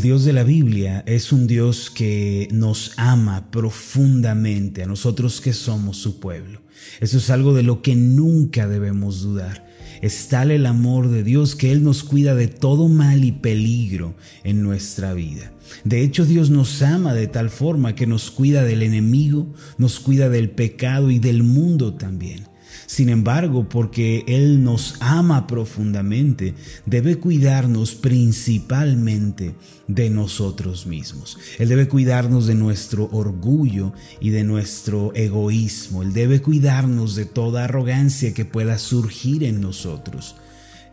Dios de la Biblia es un Dios que nos ama profundamente a nosotros que somos su pueblo. Eso es algo de lo que nunca debemos dudar. Es tal el amor de Dios que Él nos cuida de todo mal y peligro en nuestra vida. De hecho, Dios nos ama de tal forma que nos cuida del enemigo, nos cuida del pecado y del mundo también. Sin embargo, porque Él nos ama profundamente, debe cuidarnos principalmente de nosotros mismos. Él debe cuidarnos de nuestro orgullo y de nuestro egoísmo. Él debe cuidarnos de toda arrogancia que pueda surgir en nosotros.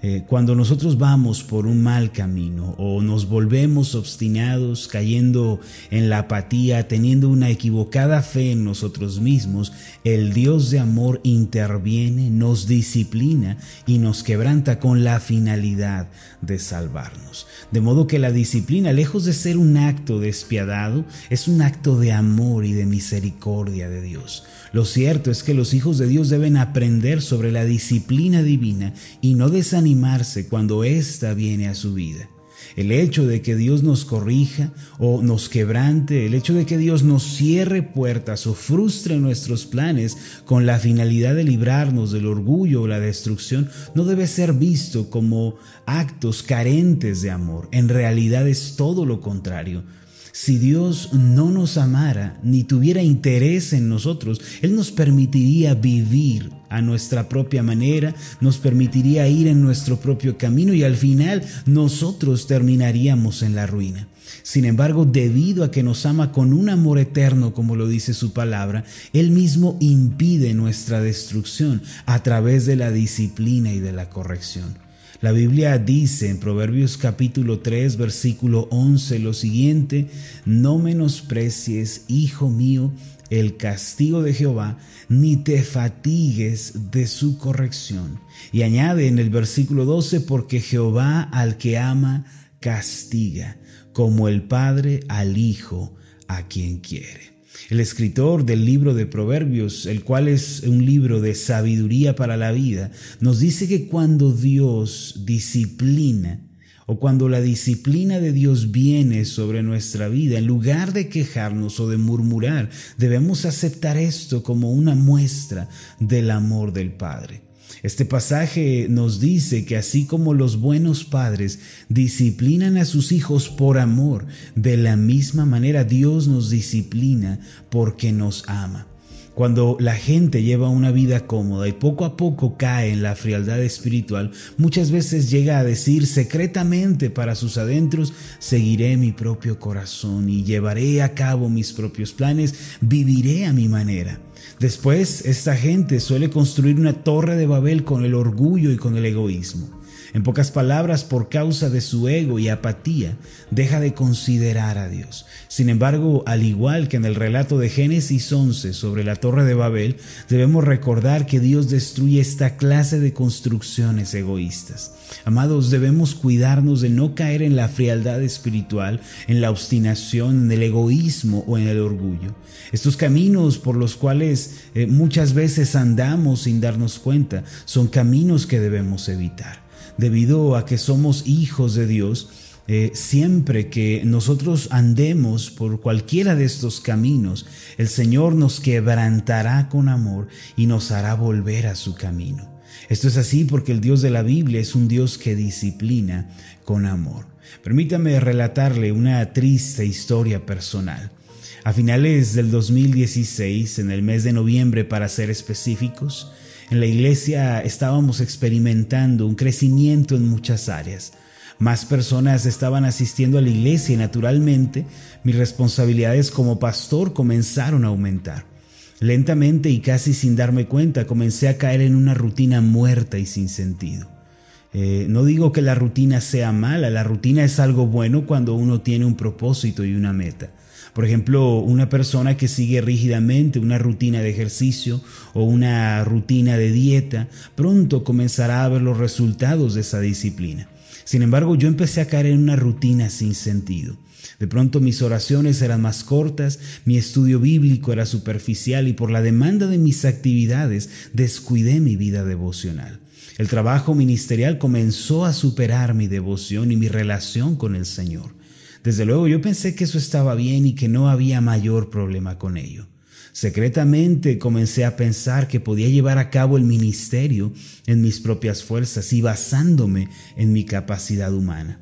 Eh, cuando nosotros vamos por un mal camino o nos volvemos obstinados, cayendo en la apatía, teniendo una equivocada fe en nosotros mismos, el Dios de amor interviene, nos disciplina y nos quebranta con la finalidad de salvarnos. De modo que la disciplina, lejos de ser un acto despiadado, es un acto de amor y de misericordia de Dios. Lo cierto es que los hijos de Dios deben aprender sobre la disciplina divina y no desanimarse cuando ésta viene a su vida. El hecho de que Dios nos corrija o nos quebrante, el hecho de que Dios nos cierre puertas o frustre nuestros planes con la finalidad de librarnos del orgullo o la destrucción, no debe ser visto como actos carentes de amor. En realidad es todo lo contrario. Si Dios no nos amara ni tuviera interés en nosotros, Él nos permitiría vivir a nuestra propia manera, nos permitiría ir en nuestro propio camino y al final nosotros terminaríamos en la ruina. Sin embargo, debido a que nos ama con un amor eterno, como lo dice su palabra, Él mismo impide nuestra destrucción a través de la disciplina y de la corrección. La Biblia dice en Proverbios capítulo 3 versículo 11 lo siguiente, no menosprecies, hijo mío, el castigo de Jehová, ni te fatigues de su corrección. Y añade en el versículo 12, porque Jehová al que ama castiga, como el Padre al Hijo a quien quiere. El escritor del libro de Proverbios, el cual es un libro de sabiduría para la vida, nos dice que cuando Dios disciplina, o cuando la disciplina de Dios viene sobre nuestra vida, en lugar de quejarnos o de murmurar, debemos aceptar esto como una muestra del amor del Padre. Este pasaje nos dice que así como los buenos padres disciplinan a sus hijos por amor, de la misma manera Dios nos disciplina porque nos ama. Cuando la gente lleva una vida cómoda y poco a poco cae en la frialdad espiritual, muchas veces llega a decir secretamente para sus adentros, seguiré mi propio corazón y llevaré a cabo mis propios planes, viviré a mi manera. Después, esta gente suele construir una torre de Babel con el orgullo y con el egoísmo. En pocas palabras, por causa de su ego y apatía, deja de considerar a Dios. Sin embargo, al igual que en el relato de Génesis 11 sobre la torre de Babel, debemos recordar que Dios destruye esta clase de construcciones egoístas. Amados, debemos cuidarnos de no caer en la frialdad espiritual, en la obstinación, en el egoísmo o en el orgullo. Estos caminos por los cuales eh, muchas veces andamos sin darnos cuenta son caminos que debemos evitar debido a que somos hijos de Dios, eh, siempre que nosotros andemos por cualquiera de estos caminos, el Señor nos quebrantará con amor y nos hará volver a su camino. Esto es así porque el Dios de la Biblia es un Dios que disciplina con amor. Permítame relatarle una triste historia personal. A finales del 2016, en el mes de noviembre para ser específicos, en la iglesia estábamos experimentando un crecimiento en muchas áreas. Más personas estaban asistiendo a la iglesia y naturalmente mis responsabilidades como pastor comenzaron a aumentar. Lentamente y casi sin darme cuenta comencé a caer en una rutina muerta y sin sentido. Eh, no digo que la rutina sea mala, la rutina es algo bueno cuando uno tiene un propósito y una meta. Por ejemplo, una persona que sigue rígidamente una rutina de ejercicio o una rutina de dieta, pronto comenzará a ver los resultados de esa disciplina. Sin embargo, yo empecé a caer en una rutina sin sentido. De pronto mis oraciones eran más cortas, mi estudio bíblico era superficial y por la demanda de mis actividades descuidé mi vida devocional. El trabajo ministerial comenzó a superar mi devoción y mi relación con el Señor. Desde luego yo pensé que eso estaba bien y que no había mayor problema con ello. Secretamente comencé a pensar que podía llevar a cabo el ministerio en mis propias fuerzas y basándome en mi capacidad humana.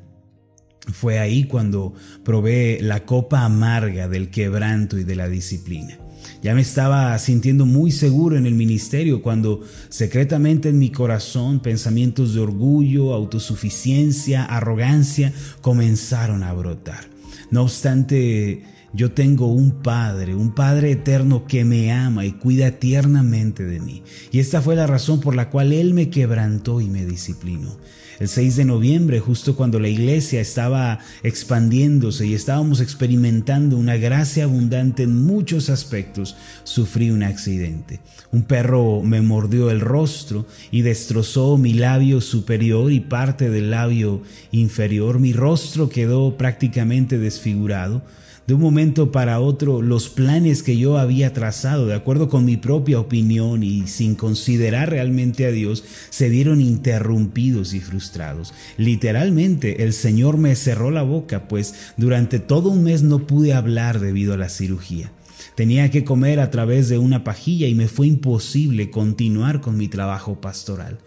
Fue ahí cuando probé la copa amarga del quebranto y de la disciplina. Ya me estaba sintiendo muy seguro en el ministerio cuando secretamente en mi corazón pensamientos de orgullo, autosuficiencia, arrogancia comenzaron a brotar. No obstante, yo tengo un Padre, un Padre eterno que me ama y cuida tiernamente de mí. Y esta fue la razón por la cual Él me quebrantó y me disciplinó. El 6 de noviembre, justo cuando la iglesia estaba expandiéndose y estábamos experimentando una gracia abundante en muchos aspectos, sufrí un accidente. Un perro me mordió el rostro y destrozó mi labio superior y parte del labio inferior. Mi rostro quedó prácticamente desfigurado de un momento para otro los planes que yo había trazado de acuerdo con mi propia opinión y sin considerar realmente a Dios se vieron interrumpidos y frustrados. Literalmente el Señor me cerró la boca pues durante todo un mes no pude hablar debido a la cirugía. Tenía que comer a través de una pajilla y me fue imposible continuar con mi trabajo pastoral.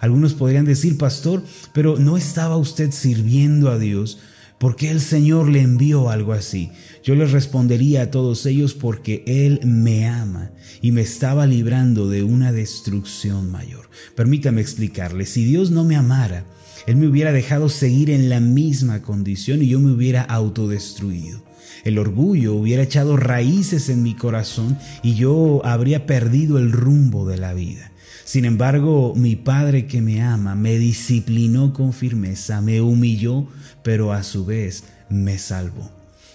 Algunos podrían decir, pastor, pero ¿no estaba usted sirviendo a Dios? ¿Por qué el Señor le envió algo así? Yo les respondería a todos ellos porque Él me ama y me estaba librando de una destrucción mayor. Permítame explicarle, si Dios no me amara, Él me hubiera dejado seguir en la misma condición y yo me hubiera autodestruido. El orgullo hubiera echado raíces en mi corazón y yo habría perdido el rumbo de la vida. Sin embargo, mi Padre que me ama me disciplinó con firmeza, me humilló, pero a su vez me salvó.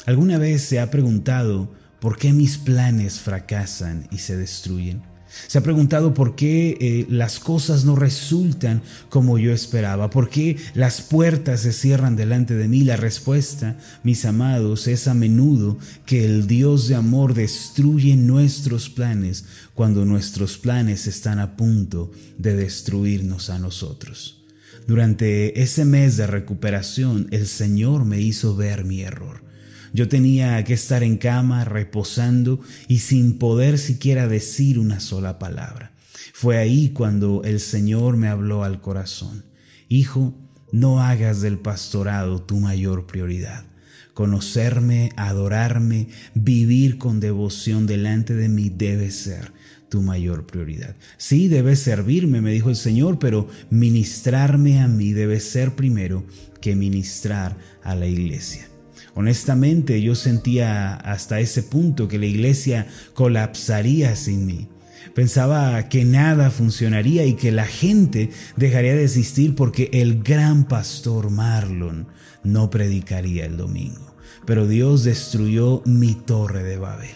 ¿Alguna vez se ha preguntado por qué mis planes fracasan y se destruyen? Se ha preguntado por qué eh, las cosas no resultan como yo esperaba, por qué las puertas se cierran delante de mí. La respuesta, mis amados, es a menudo que el Dios de amor destruye nuestros planes cuando nuestros planes están a punto de destruirnos a nosotros. Durante ese mes de recuperación, el Señor me hizo ver mi error. Yo tenía que estar en cama, reposando y sin poder siquiera decir una sola palabra. Fue ahí cuando el Señor me habló al corazón. Hijo, no hagas del pastorado tu mayor prioridad. Conocerme, adorarme, vivir con devoción delante de mí debe ser tu mayor prioridad. Sí, debes servirme, me dijo el Señor, pero ministrarme a mí debe ser primero que ministrar a la iglesia. Honestamente, yo sentía hasta ese punto que la iglesia colapsaría sin mí. Pensaba que nada funcionaría y que la gente dejaría de existir porque el gran pastor Marlon no predicaría el domingo. Pero Dios destruyó mi torre de Babel.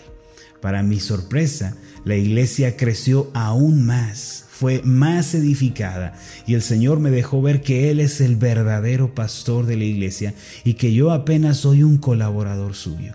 Para mi sorpresa, la iglesia creció aún más fue más edificada y el Señor me dejó ver que Él es el verdadero pastor de la iglesia y que yo apenas soy un colaborador suyo.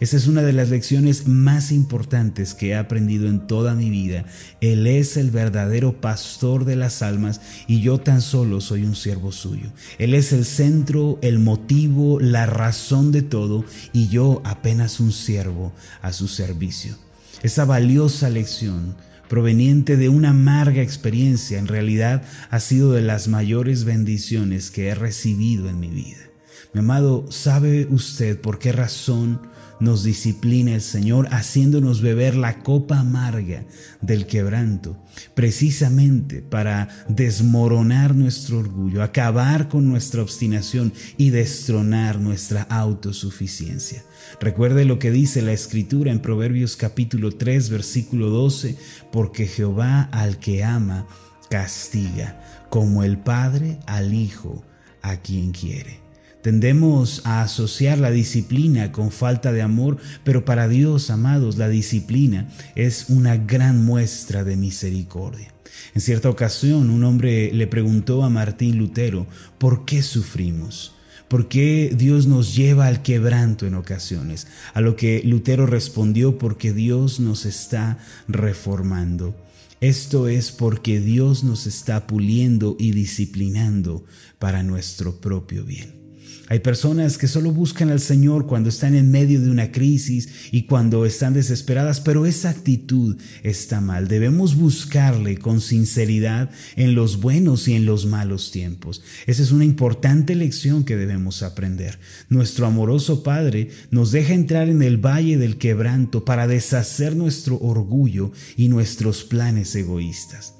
Esa es una de las lecciones más importantes que he aprendido en toda mi vida. Él es el verdadero pastor de las almas y yo tan solo soy un siervo suyo. Él es el centro, el motivo, la razón de todo y yo apenas un siervo a su servicio. Esa valiosa lección proveniente de una amarga experiencia, en realidad ha sido de las mayores bendiciones que he recibido en mi vida. Mi amado, ¿sabe usted por qué razón nos disciplina el Señor haciéndonos beber la copa amarga del quebranto, precisamente para desmoronar nuestro orgullo, acabar con nuestra obstinación y destronar nuestra autosuficiencia. Recuerde lo que dice la escritura en Proverbios capítulo 3 versículo 12, porque Jehová al que ama castiga, como el Padre al Hijo a quien quiere. Tendemos a asociar la disciplina con falta de amor, pero para Dios, amados, la disciplina es una gran muestra de misericordia. En cierta ocasión, un hombre le preguntó a Martín Lutero, ¿por qué sufrimos? ¿Por qué Dios nos lleva al quebranto en ocasiones? A lo que Lutero respondió, porque Dios nos está reformando. Esto es porque Dios nos está puliendo y disciplinando para nuestro propio bien. Hay personas que solo buscan al Señor cuando están en medio de una crisis y cuando están desesperadas, pero esa actitud está mal. Debemos buscarle con sinceridad en los buenos y en los malos tiempos. Esa es una importante lección que debemos aprender. Nuestro amoroso Padre nos deja entrar en el valle del quebranto para deshacer nuestro orgullo y nuestros planes egoístas.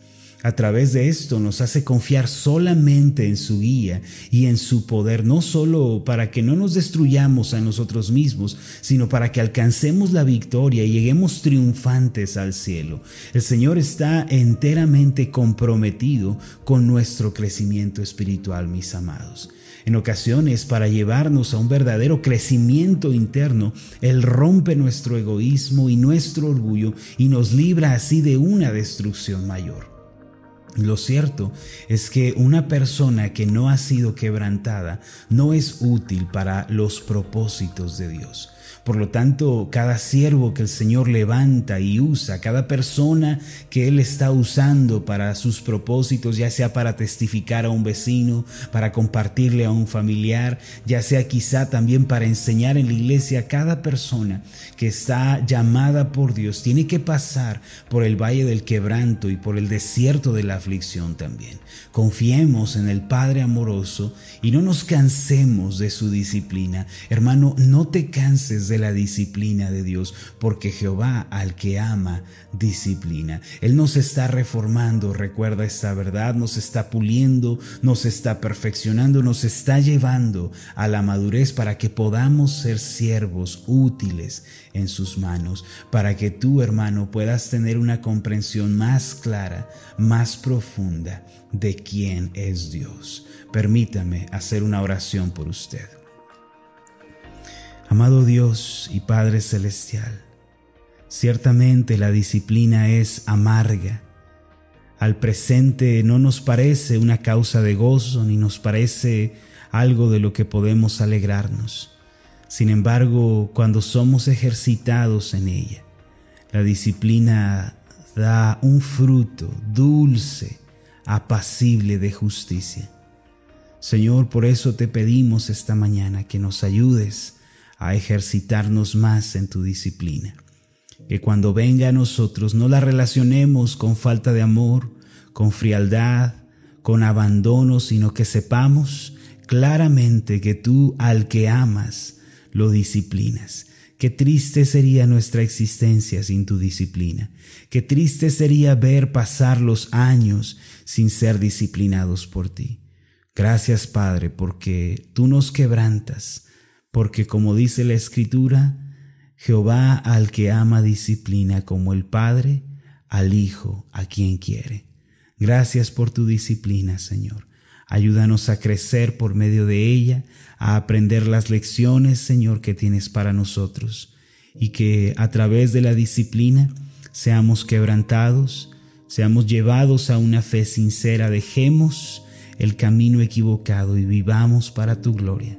A través de esto nos hace confiar solamente en su guía y en su poder, no solo para que no nos destruyamos a nosotros mismos, sino para que alcancemos la victoria y lleguemos triunfantes al cielo. El Señor está enteramente comprometido con nuestro crecimiento espiritual, mis amados. En ocasiones, para llevarnos a un verdadero crecimiento interno, Él rompe nuestro egoísmo y nuestro orgullo y nos libra así de una destrucción mayor. Lo cierto es que una persona que no ha sido quebrantada no es útil para los propósitos de Dios. Por lo tanto, cada siervo que el Señor levanta y usa, cada persona que Él está usando para sus propósitos, ya sea para testificar a un vecino, para compartirle a un familiar, ya sea quizá también para enseñar en la iglesia, cada persona que está llamada por Dios tiene que pasar por el valle del quebranto y por el desierto de la aflicción también. Confiemos en el Padre amoroso y no nos cansemos de su disciplina. Hermano, no te canses de la disciplina de Dios, porque Jehová al que ama disciplina. Él nos está reformando, recuerda esta verdad, nos está puliendo, nos está perfeccionando, nos está llevando a la madurez para que podamos ser siervos útiles en sus manos, para que tú, hermano, puedas tener una comprensión más clara, más profunda de quién es Dios. Permítame hacer una oración por usted. Amado Dios y Padre Celestial, ciertamente la disciplina es amarga. Al presente no nos parece una causa de gozo ni nos parece algo de lo que podemos alegrarnos. Sin embargo, cuando somos ejercitados en ella, la disciplina da un fruto dulce, apacible de justicia. Señor, por eso te pedimos esta mañana que nos ayudes a ejercitarnos más en tu disciplina. Que cuando venga a nosotros no la relacionemos con falta de amor, con frialdad, con abandono, sino que sepamos claramente que tú al que amas lo disciplinas. Qué triste sería nuestra existencia sin tu disciplina. Qué triste sería ver pasar los años sin ser disciplinados por ti. Gracias Padre, porque tú nos quebrantas, porque como dice la Escritura, Jehová al que ama disciplina como el Padre al Hijo a quien quiere. Gracias por tu disciplina, Señor. Ayúdanos a crecer por medio de ella, a aprender las lecciones, Señor, que tienes para nosotros, y que a través de la disciplina seamos quebrantados, seamos llevados a una fe sincera, dejemos el camino equivocado y vivamos para tu gloria.